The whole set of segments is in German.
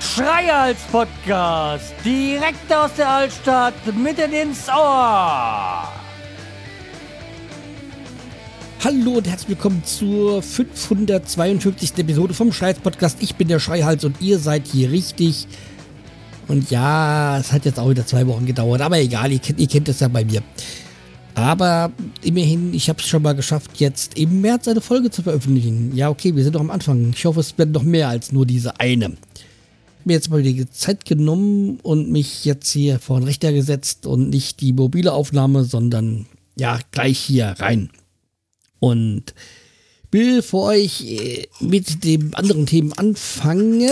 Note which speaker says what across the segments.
Speaker 1: Schreihals Podcast, direkt aus der Altstadt, mitten ins Ohr.
Speaker 2: Hallo und herzlich willkommen zur 552. Episode vom Schreihals Podcast. Ich bin der Schreihals und ihr seid hier richtig. Und ja, es hat jetzt auch wieder zwei Wochen gedauert, aber egal, ihr kennt, ihr kennt es ja bei mir. Aber immerhin, ich habe es schon mal geschafft, jetzt im März eine Folge zu veröffentlichen. Ja, okay, wir sind doch am Anfang. Ich hoffe, es werden noch mehr als nur diese eine. Mir jetzt mal die Zeit genommen und mich jetzt hier vor den Rechner gesetzt und nicht die mobile Aufnahme, sondern ja, gleich hier rein. Und bevor ich äh, mit den anderen Themen anfange,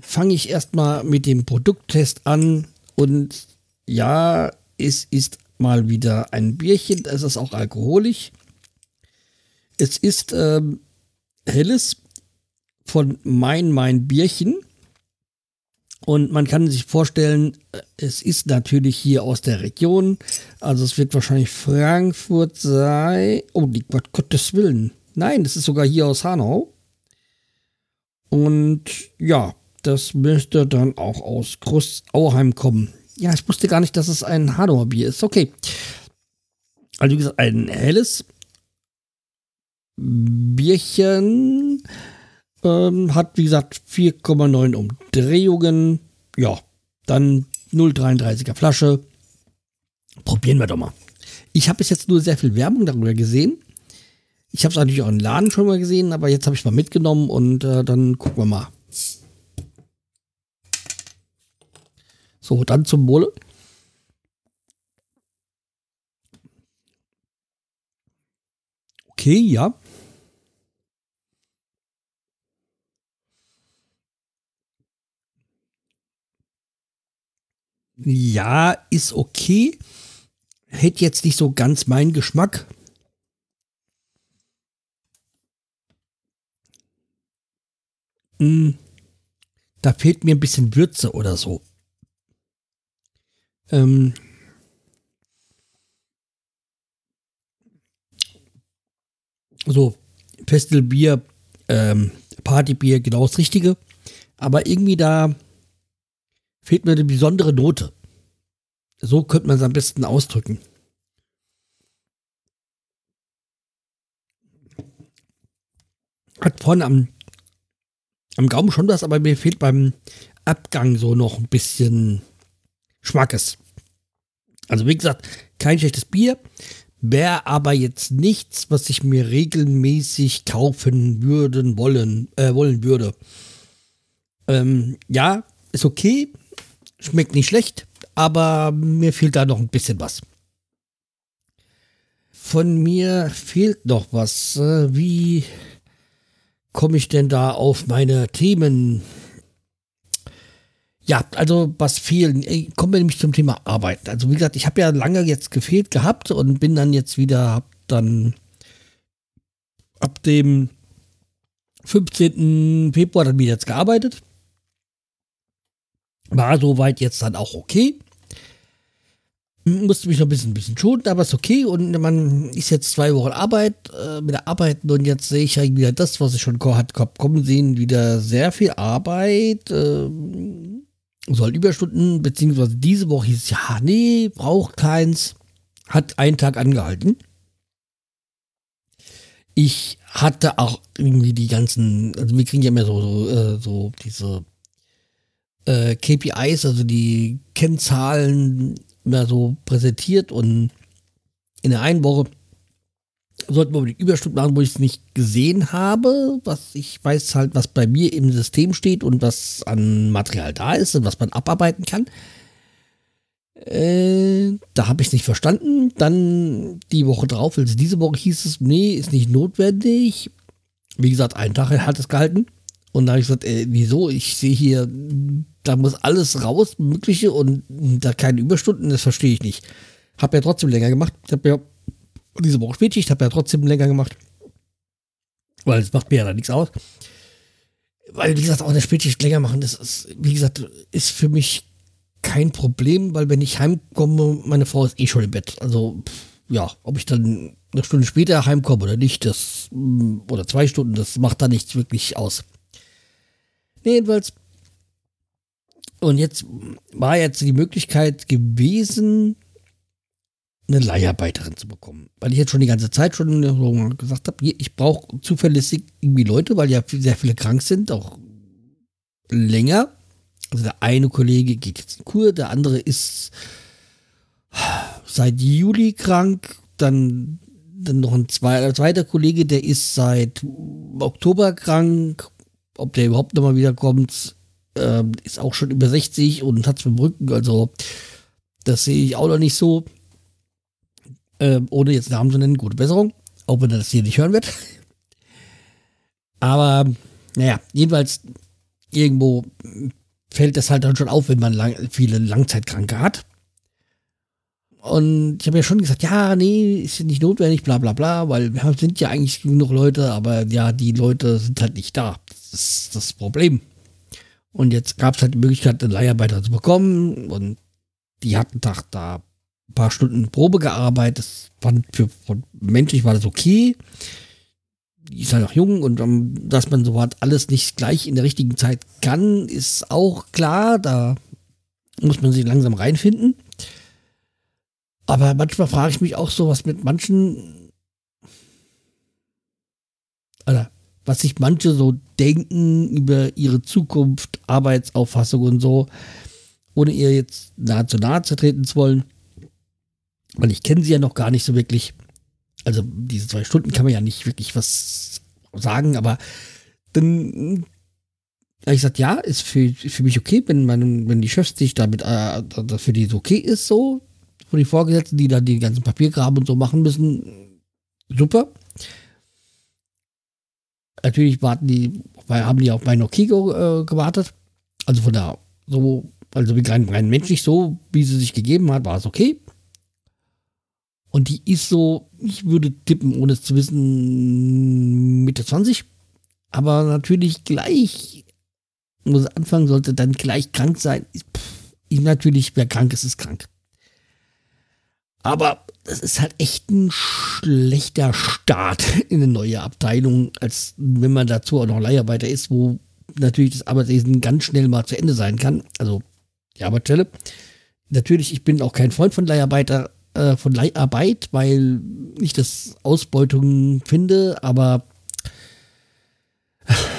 Speaker 2: fange ich erstmal mit dem Produkttest an. Und ja, es ist mal wieder ein Bierchen. Es ist auch alkoholisch. Es ist ähm, helles von Mein Mein Bierchen. Und man kann sich vorstellen, äh, es ist natürlich hier aus der Region. Also es wird wahrscheinlich Frankfurt sein. Oh, die Gott, Gottes Willen. Nein, es ist sogar hier aus Hanau. Und ja, das müsste dann auch aus Großauheim kommen. Ja, ich wusste gar nicht, dass es ein Hanauer Bier ist. Okay. Also wie gesagt, ein helles Bierchen ähm, hat, wie gesagt, 4,9 Umdrehungen. Ja, dann 0,33er Flasche. Probieren wir doch mal. Ich habe bis jetzt nur sehr viel Werbung darüber gesehen. Ich habe es natürlich auch im Laden schon mal gesehen, aber jetzt habe ich mal mitgenommen und äh, dann gucken wir mal. So, dann zum Wohle. Okay, ja. Ja, ist okay. Hätte jetzt nicht so ganz meinen Geschmack. Mm, da fehlt mir ein bisschen Würze oder so. Ähm, so, Festelbier, ähm, Partybier, genau das Richtige. Aber irgendwie da fehlt mir eine besondere Note. So könnte man es am besten ausdrücken. Hat vorne am, am Gaumen schon was, aber mir fehlt beim Abgang so noch ein bisschen Schmackes. Also wie gesagt, kein schlechtes Bier, wäre aber jetzt nichts, was ich mir regelmäßig kaufen würden wollen, äh, wollen würde. Ähm, ja, ist okay, schmeckt nicht schlecht, aber mir fehlt da noch ein bisschen was. Von mir fehlt noch was. Äh, wie komme ich denn da auf meine Themen? Ja, also was fehlen. Kommen wir nämlich zum Thema Arbeit. Also wie gesagt, ich habe ja lange jetzt gefehlt gehabt und bin dann jetzt wieder, hab dann ab dem 15. Februar dann wieder jetzt gearbeitet. War soweit jetzt dann auch okay. Musste mich noch ein bisschen, ein bisschen schonen, aber ist okay. Und man ist jetzt zwei Wochen Arbeit äh, mit der Arbeit und jetzt sehe ich ja wieder das, was ich schon hat kommen sehen, wieder sehr viel Arbeit. Äh, soll Überstunden, beziehungsweise diese Woche hieß es, ja, nee, braucht keins. Hat einen Tag angehalten. Ich hatte auch irgendwie die ganzen, also wir kriegen ja immer so, so, äh, so diese äh, KPIs, also die Kennzahlen immer so präsentiert und in der einen Woche sollten wir die Überstunden machen, wo ich es nicht gesehen habe, was ich weiß halt, was bei mir im System steht und was an Material da ist und was man abarbeiten kann. Äh, da habe ich es nicht verstanden. Dann die Woche drauf, also diese Woche hieß es, nee, ist nicht notwendig. Wie gesagt, einen Tag hat es gehalten. Und da habe ich gesagt, äh, wieso? Ich sehe hier, da muss alles raus, mögliche und da keine Überstunden, das verstehe ich nicht. Habe ja trotzdem länger gemacht. Ich habe ja diese Woche Spätschicht, habe ja trotzdem länger gemacht. Weil es macht mir ja da nichts aus. Weil, wie gesagt, auch eine Spätschicht länger machen, das ist, wie gesagt, ist für mich kein Problem, weil wenn ich heimkomme, meine Frau ist eh schon im Bett. Also, ja, ob ich dann eine Stunde später heimkomme oder nicht, das, mm, oder zwei Stunden, das macht da nichts wirklich aus. Nee, jedenfalls. Und jetzt war jetzt die Möglichkeit gewesen, eine Leiharbeiterin zu bekommen. Weil ich jetzt schon die ganze Zeit schon gesagt habe, ich brauche zuverlässig irgendwie Leute, weil ja sehr viele krank sind, auch länger. Also der eine Kollege geht jetzt in Kur, der andere ist seit Juli krank, dann, dann noch ein zweiter, Kollege, der ist seit Oktober krank. Ob der überhaupt nochmal wiederkommt, äh, ist auch schon über 60 und hat es mit dem Rücken. Also, das sehe ich auch noch nicht so. Äh, ohne jetzt Namen zu nennen, gute Besserung. Auch wenn er das hier nicht hören wird. Aber, naja, jedenfalls, irgendwo fällt das halt dann schon auf, wenn man lang, viele Langzeitkranke hat. Und ich habe ja schon gesagt, ja, nee, ist nicht notwendig, bla bla bla, weil wir sind ja eigentlich genug Leute, aber ja, die Leute sind halt nicht da. Das ist das Problem. Und jetzt gab es halt die Möglichkeit, einen Leiharbeiter zu bekommen und die hatten Tag da ein paar Stunden Probe gearbeitet. Das fand für, für menschlich war das okay. Ist halt auch jung und ähm, dass man so was alles nicht gleich in der richtigen Zeit kann, ist auch klar. Da muss man sich langsam reinfinden. Aber manchmal frage ich mich auch so, was mit manchen, oder was sich manche so denken über ihre Zukunft, Arbeitsauffassung und so, ohne ihr jetzt nahe zu nahe zu treten zu wollen. Weil ich kenne sie ja noch gar nicht so wirklich. Also diese zwei Stunden kann man ja nicht wirklich was sagen, aber dann habe ich gesagt, ja, ist für, für mich okay, wenn, man, wenn die Chefs sich damit, äh, für die okay ist, so, für die Vorgesetzten, die da die ganzen Papiergraben und so machen müssen, super. Natürlich warten die, haben die auf mein Okay äh, gewartet. Also von da, so, also wie rein, rein menschlich, so wie sie sich gegeben hat, war es okay. Und die ist so, ich würde tippen, ohne es zu wissen, Mitte 20. Aber natürlich gleich, muss anfangen, sollte dann gleich krank sein. Pff, natürlich, wer krank ist, ist krank. Aber das ist halt echt ein schlechter Start in eine neue Abteilung, als wenn man dazu auch noch Leiharbeiter ist, wo natürlich das Arbeitswesen ganz schnell mal zu Ende sein kann. Also die Arbeitsstelle. Natürlich, ich bin auch kein Freund von Leiharbeiter, äh, von Leiharbeit, weil ich das Ausbeutung finde, aber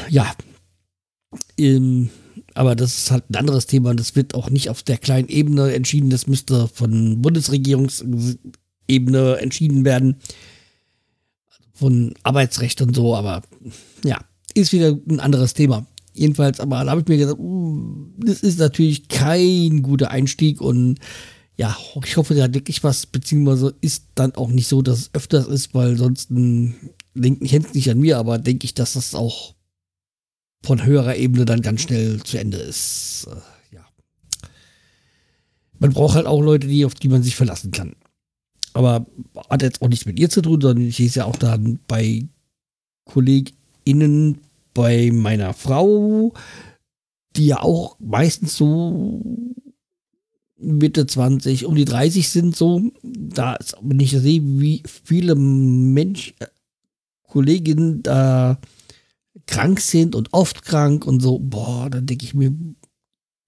Speaker 2: ja, ähm, aber das ist halt ein anderes Thema und das wird auch nicht auf der kleinen Ebene entschieden. Das müsste von Bundesregierungsebene entschieden werden. Von Arbeitsrecht und so, aber ja, ist wieder ein anderes Thema. Jedenfalls, aber da habe ich mir gesagt, uh, das ist natürlich kein guter Einstieg und ja, ich hoffe, der hat wirklich was, beziehungsweise ist dann auch nicht so, dass es öfters ist, weil sonst denke ich nicht an mir, aber denke ich, dass das auch von höherer Ebene dann ganz schnell zu Ende ist. Äh, ja. Man braucht halt auch Leute, die, auf die man sich verlassen kann. Aber hat jetzt auch nichts mit ihr zu tun, sondern ich ist ja auch dann bei KollegInnen bei meiner Frau, die ja auch meistens so Mitte 20, um die 30 sind, so. Da, wenn ich sehe, wie viele Mensch, äh, Kolleginnen da krank sind und oft krank und so, boah, dann denke ich mir,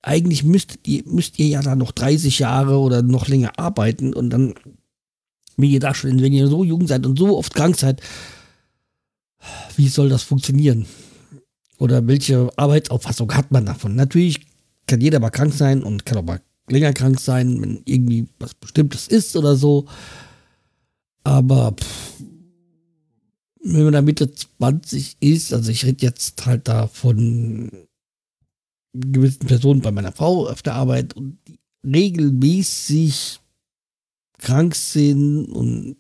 Speaker 2: eigentlich müsst ihr, müsst ihr ja da noch 30 Jahre oder noch länger arbeiten und dann, wie ihr da schon, wenn ihr so jung seid und so oft krank seid, wie soll das funktionieren? Oder welche Arbeitsauffassung hat man davon? Natürlich kann jeder mal krank sein und kann auch mal länger krank sein, wenn irgendwie was Bestimmtes ist oder so. Aber pff, wenn man da Mitte 20 ist, also ich rede jetzt halt da von gewissen Personen bei meiner Frau auf der Arbeit und die regelmäßig krank sind und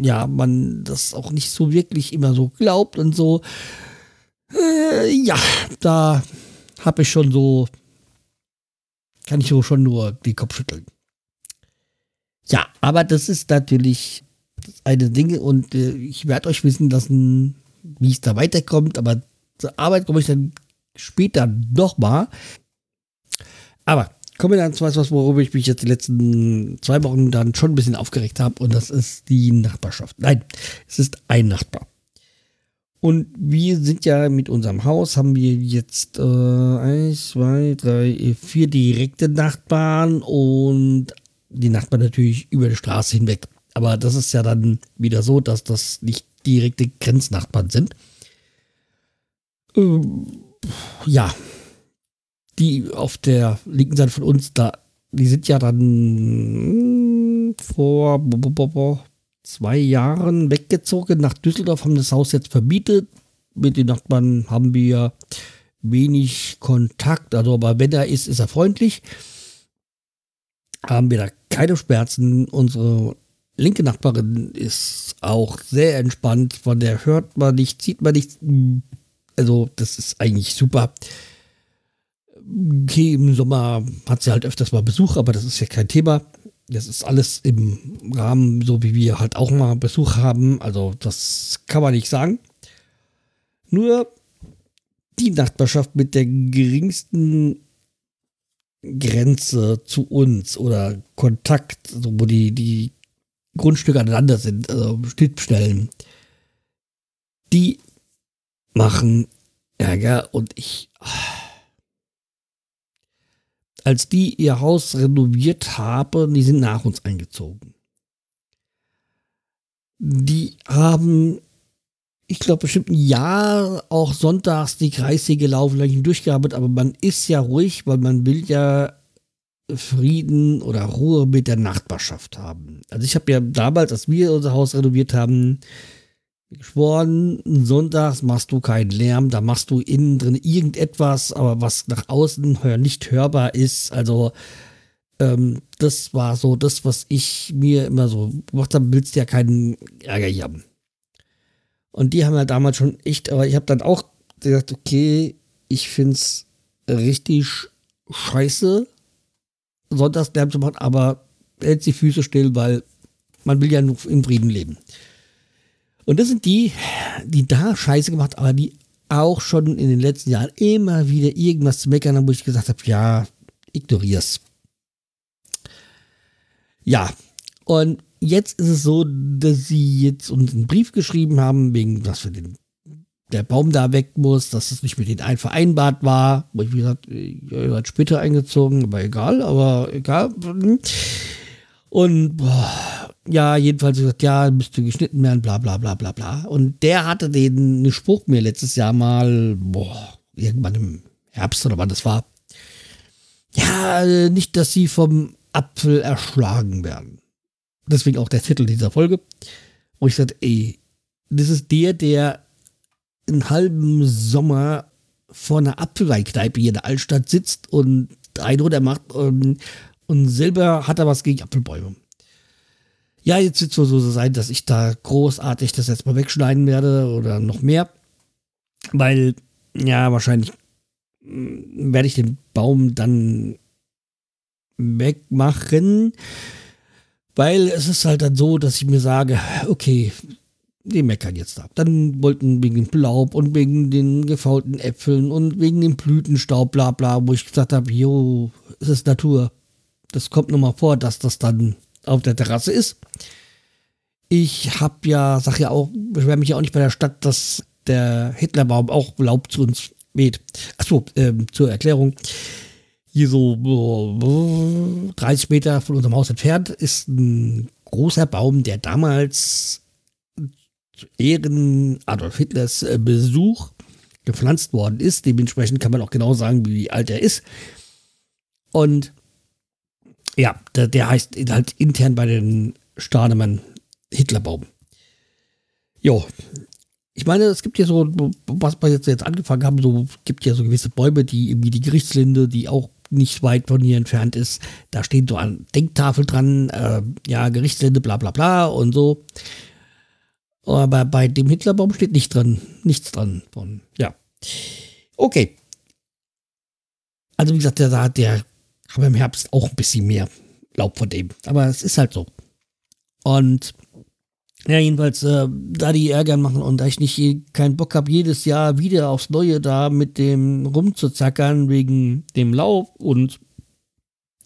Speaker 2: ja, man das auch nicht so wirklich immer so glaubt und so. Äh, ja, da habe ich schon so, kann ich so schon nur den Kopf schütteln. Ja, aber das ist natürlich eine Dinge und äh, ich werde euch wissen lassen, wie es da weiterkommt, aber zur Arbeit komme ich dann später nochmal. Aber kommen wir dann zu etwas, worüber ich mich jetzt die letzten zwei Wochen dann schon ein bisschen aufgeregt habe. Und das ist die Nachbarschaft. Nein, es ist ein Nachbar. Und wir sind ja mit unserem Haus, haben wir jetzt äh, eins, zwei, drei, vier direkte Nachbarn und die Nachbarn natürlich über die Straße hinweg. Aber das ist ja dann wieder so, dass das nicht direkte Grenznachbarn sind. Ähm, ja, die auf der linken Seite von uns, da, die sind ja dann hm, vor zwei Jahren weggezogen nach Düsseldorf, haben das Haus jetzt verbietet. Mit den Nachbarn haben wir wenig Kontakt, also aber wenn er ist, ist er freundlich. Haben wir da keine Schmerzen. Unsere linke Nachbarin ist auch sehr entspannt. Von der hört man nicht, sieht man nichts. Also, das ist eigentlich super. Okay, im Sommer hat sie halt öfters mal Besuch, aber das ist ja kein Thema. Das ist alles im Rahmen, so wie wir halt auch mal Besuch haben. Also das kann man nicht sagen. Nur die Nachbarschaft mit der geringsten Grenze zu uns oder Kontakt, also wo die, die Grundstücke aneinander sind, also Schnittstellen, die machen Ärger und ich. Oh als die ihr Haus renoviert haben, die sind nach uns eingezogen. Die haben, ich glaube, bestimmt ein Jahr auch sonntags die Kreissäge laufen, durchgearbeitet, aber man ist ja ruhig, weil man will ja Frieden oder Ruhe mit der Nachbarschaft haben. Also ich habe ja damals, als wir unser Haus renoviert haben, geschworen, sonntags machst du keinen Lärm, da machst du innen drin irgendetwas, aber was nach außen nicht hörbar ist. Also ähm, das war so das, was ich mir immer so gemacht habe, willst ja keinen Ärger hier haben. Und die haben ja damals schon echt, aber ich habe dann auch gesagt, okay, ich finde es richtig scheiße, sonntags Lärm zu machen, aber hält die Füße still, weil man will ja nur in Frieden leben. Und das sind die, die da Scheiße gemacht, aber die auch schon in den letzten Jahren immer wieder irgendwas zu meckern haben, wo ich gesagt habe, ja, ignorier's. Ja, und jetzt ist es so, dass sie jetzt uns einen Brief geschrieben haben, wegen was für den der Baum da weg muss, dass es nicht mit denen vereinbart war. Wo ich, gesagt, ihr seid später eingezogen, aber egal, aber egal. Und boah, ja, jedenfalls gesagt, ja, müsste geschnitten werden, bla bla bla bla bla. Und der hatte den Spruch mir letztes Jahr mal, boah, irgendwann im Herbst oder wann das war. Ja, nicht, dass sie vom Apfel erschlagen werden. Deswegen auch der Titel dieser Folge. Wo ich sagte, ey, das ist der, der einen halben Sommer vor einer Apfelweinkneipe hier in der Altstadt sitzt und Eindruck macht und, und selber hat er was gegen Apfelbäume. Ja, jetzt wird es so sein, dass ich da großartig das jetzt mal wegschneiden werde oder noch mehr. Weil, ja, wahrscheinlich mm, werde ich den Baum dann wegmachen. Weil es ist halt dann so, dass ich mir sage, okay, die meckern jetzt ab. Dann wollten wegen dem Laub und wegen den gefaulten Äpfeln und wegen dem Blütenstaub, bla bla, wo ich gesagt habe, jo, es ist Natur. Das kommt nur mal vor, dass das dann auf der Terrasse ist. Ich habe ja, sag ja auch, beschwere mich ja auch nicht bei der Stadt, dass der Hitlerbaum auch Laub zu uns weht. Achso, ähm, zur Erklärung. Hier so äh, 30 Meter von unserem Haus entfernt ist ein großer Baum, der damals zu Ehren Adolf Hitlers äh, Besuch gepflanzt worden ist. Dementsprechend kann man auch genau sagen, wie alt er ist. Und ja, der, der heißt halt intern bei den Stahnemann Hitlerbaum. Jo. Ich meine, es gibt ja so, was wir jetzt, jetzt angefangen haben, so gibt ja so gewisse Bäume, die irgendwie die Gerichtslinde, die auch nicht weit von hier entfernt ist, da steht so eine Denktafel dran, äh, ja, Gerichtslinde, bla bla bla und so. Aber bei dem Hitlerbaum steht nicht dran, nichts dran von, ja. Okay. Also wie gesagt, der, der haben im Herbst auch ein bisschen mehr Laub von dem. Aber es ist halt so. Und ja, jedenfalls, äh, da die Ärger machen und da ich nicht keinen Bock habe, jedes Jahr wieder aufs Neue da mit dem rumzuzackern wegen dem Laub und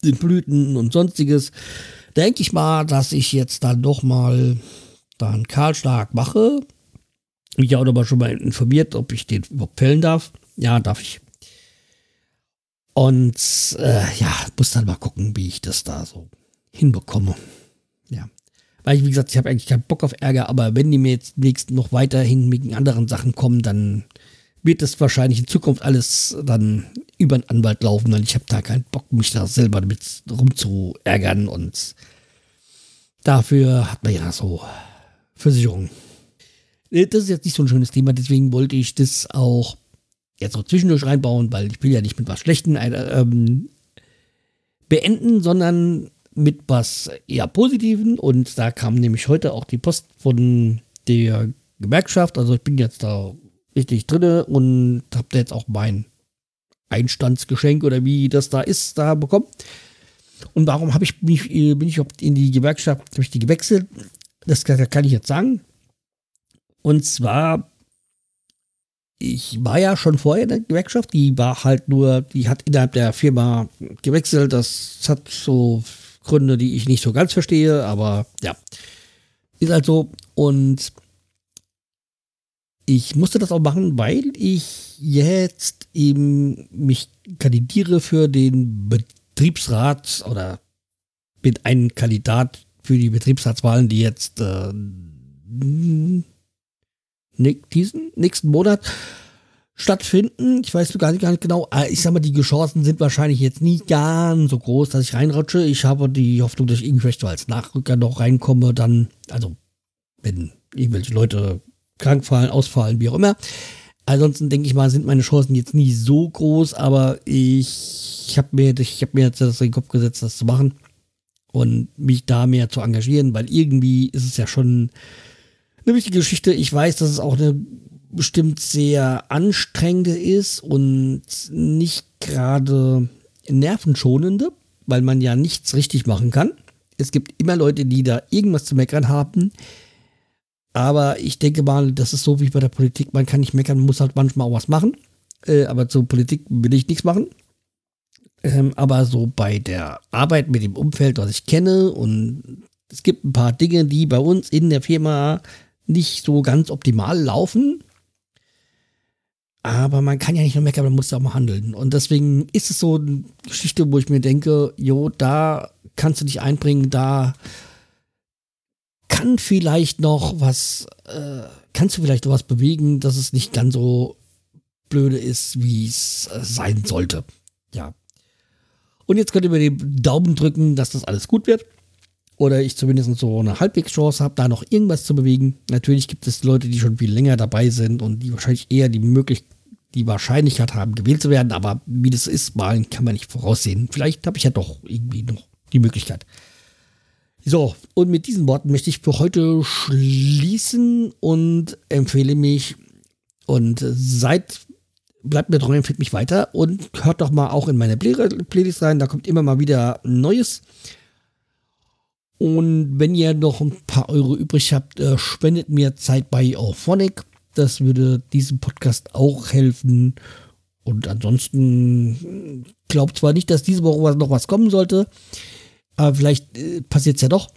Speaker 2: den Blüten und sonstiges, denke ich mal, dass ich jetzt dann doch mal da einen Kahlschlag mache. Mich auch aber schon mal informiert, ob ich den überhaupt fällen darf. Ja, darf ich. Und äh, ja, muss dann mal gucken, wie ich das da so hinbekomme. Ja. Weil ich, wie gesagt, ich habe eigentlich keinen Bock auf Ärger, aber wenn die mir jetzt nächst noch weiterhin mit anderen Sachen kommen, dann wird es wahrscheinlich in Zukunft alles dann über einen Anwalt laufen, weil ich habe da keinen Bock, mich da selber damit rumzuärgern und dafür hat man ja so Versicherungen. Äh, das ist jetzt nicht so ein schönes Thema, deswegen wollte ich das auch jetzt so zwischendurch reinbauen, weil ich will ja nicht mit was Schlechtem äh, ähm, beenden, sondern mit was eher Positiven. Und da kam nämlich heute auch die Post von der Gewerkschaft. Also ich bin jetzt da richtig drinne und habe da jetzt auch mein Einstandsgeschenk oder wie das da ist, da bekommen. Und warum habe ich mich, äh, bin ich in die Gewerkschaft, habe ich die gewechselt? Das kann ich jetzt sagen. Und zwar, ich war ja schon vorher in der Gewerkschaft, die war halt nur, die hat innerhalb der Firma gewechselt. Das hat so Gründe, die ich nicht so ganz verstehe, aber ja, ist halt so. Und ich musste das auch machen, weil ich jetzt eben mich kandidiere für den Betriebsrat oder bin ein Kandidat für die Betriebsratswahlen, die jetzt äh, diesen nächsten Monat stattfinden. Ich weiß gar nicht, gar nicht genau. Ah, ich sag mal, die Chancen sind wahrscheinlich jetzt nicht ganz so groß, dass ich reinrutsche. Ich habe die Hoffnung, dass ich irgendwie vielleicht als Nachrücker noch reinkomme, dann, also, wenn irgendwelche Leute krank fallen, ausfallen, wie auch immer. Ansonsten denke ich mal, sind meine Chancen jetzt nicht so groß, aber ich, ich habe mir, ich hab mir jetzt das in den Kopf gesetzt, das zu machen und mich da mehr zu engagieren, weil irgendwie ist es ja schon eine wichtige Geschichte. Ich weiß, dass es auch eine bestimmt sehr anstrengende ist und nicht gerade nervenschonende, weil man ja nichts richtig machen kann. Es gibt immer Leute, die da irgendwas zu meckern haben. Aber ich denke mal, das ist so wie bei der Politik. Man kann nicht meckern, man muss halt manchmal auch was machen. Äh, aber zur Politik will ich nichts machen. Ähm, aber so bei der Arbeit mit dem Umfeld, was ich kenne, und es gibt ein paar Dinge, die bei uns in der Firma nicht so ganz optimal laufen. Aber man kann ja nicht nur meckern, man muss auch mal handeln. Und deswegen ist es so eine Geschichte, wo ich mir denke, jo, da kannst du dich einbringen, da kann vielleicht noch was, äh, kannst du vielleicht noch was bewegen, dass es nicht ganz so blöde ist, wie es äh, sein sollte. Ja. Und jetzt könnt ihr mir den Daumen drücken, dass das alles gut wird oder ich zumindest so eine halbwegs Chance habe, da noch irgendwas zu bewegen. Natürlich gibt es Leute, die schon viel länger dabei sind und die wahrscheinlich eher die Möglichkeit, die Wahrscheinlichkeit haben, gewählt zu werden, aber wie das ist, malen kann man nicht voraussehen. Vielleicht habe ich ja doch irgendwie noch die Möglichkeit. So, und mit diesen Worten möchte ich für heute schließen und empfehle mich und seid, bleibt mir treu, empfiehlt mich weiter und hört doch mal auch in meine Playlist rein, da kommt immer mal wieder Neues. Und wenn ihr noch ein paar Euro übrig habt, äh, spendet mir Zeit bei Auphonic. Das würde diesem Podcast auch helfen. Und ansonsten glaubt zwar nicht, dass diese Woche noch was kommen sollte, aber vielleicht äh, passiert es ja doch.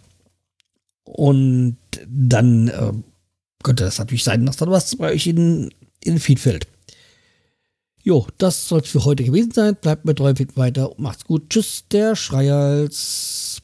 Speaker 2: Und dann äh, könnte es natürlich sein, dass dann was bei euch in, in den Feed fällt. Jo, das soll es für heute gewesen sein. Bleibt mir treu, weiter. Macht's gut. Tschüss, der Schreihals.